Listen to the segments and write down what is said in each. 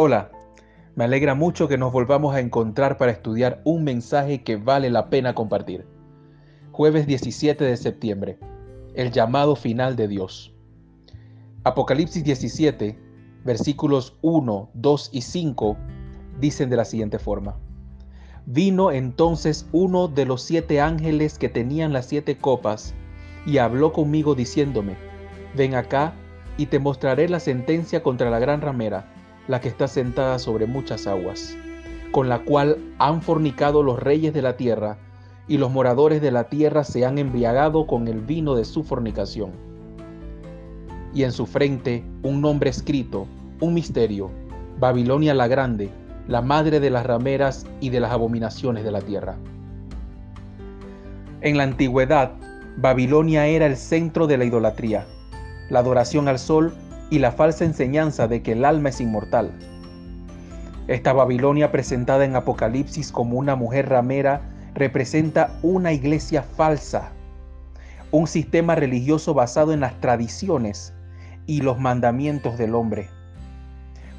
Hola, me alegra mucho que nos volvamos a encontrar para estudiar un mensaje que vale la pena compartir. Jueves 17 de septiembre, el llamado final de Dios. Apocalipsis 17, versículos 1, 2 y 5 dicen de la siguiente forma. Vino entonces uno de los siete ángeles que tenían las siete copas y habló conmigo diciéndome, ven acá y te mostraré la sentencia contra la gran ramera la que está sentada sobre muchas aguas, con la cual han fornicado los reyes de la tierra, y los moradores de la tierra se han embriagado con el vino de su fornicación. Y en su frente un nombre escrito, un misterio, Babilonia la Grande, la madre de las rameras y de las abominaciones de la tierra. En la antigüedad, Babilonia era el centro de la idolatría, la adoración al sol y la falsa enseñanza de que el alma es inmortal. Esta Babilonia presentada en Apocalipsis como una mujer ramera representa una iglesia falsa, un sistema religioso basado en las tradiciones y los mandamientos del hombre.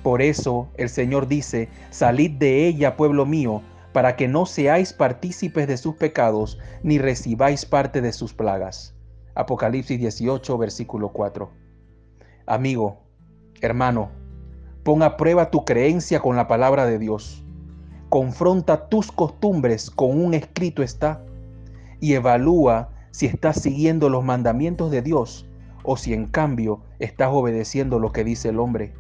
Por eso el Señor dice, salid de ella, pueblo mío, para que no seáis partícipes de sus pecados, ni recibáis parte de sus plagas. Apocalipsis 18, versículo 4. Amigo, hermano, pon a prueba tu creencia con la palabra de Dios. Confronta tus costumbres con un escrito está y evalúa si estás siguiendo los mandamientos de Dios o si en cambio estás obedeciendo lo que dice el hombre.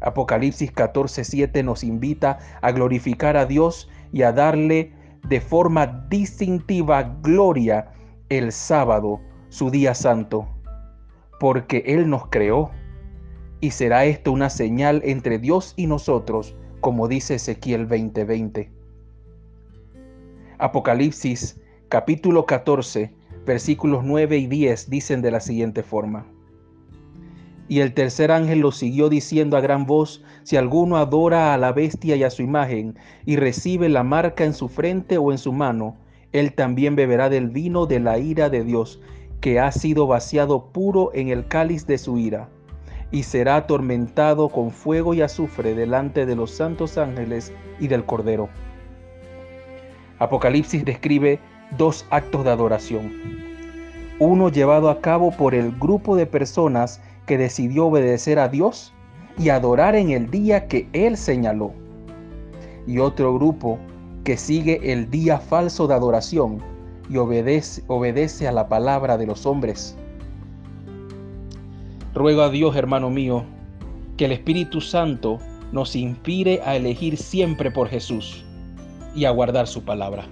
Apocalipsis 14:7 nos invita a glorificar a Dios y a darle de forma distintiva gloria el sábado, su día santo porque Él nos creó. Y será esto una señal entre Dios y nosotros, como dice Ezequiel 20:20. Apocalipsis capítulo 14, versículos 9 y 10 dicen de la siguiente forma. Y el tercer ángel lo siguió diciendo a gran voz, si alguno adora a la bestia y a su imagen, y recibe la marca en su frente o en su mano, él también beberá del vino de la ira de Dios, que ha sido vaciado puro en el cáliz de su ira, y será atormentado con fuego y azufre delante de los santos ángeles y del Cordero. Apocalipsis describe dos actos de adoración. Uno llevado a cabo por el grupo de personas que decidió obedecer a Dios y adorar en el día que Él señaló. Y otro grupo que sigue el día falso de adoración y obedece, obedece a la palabra de los hombres. Ruego a Dios, hermano mío, que el Espíritu Santo nos inspire a elegir siempre por Jesús y a guardar su palabra.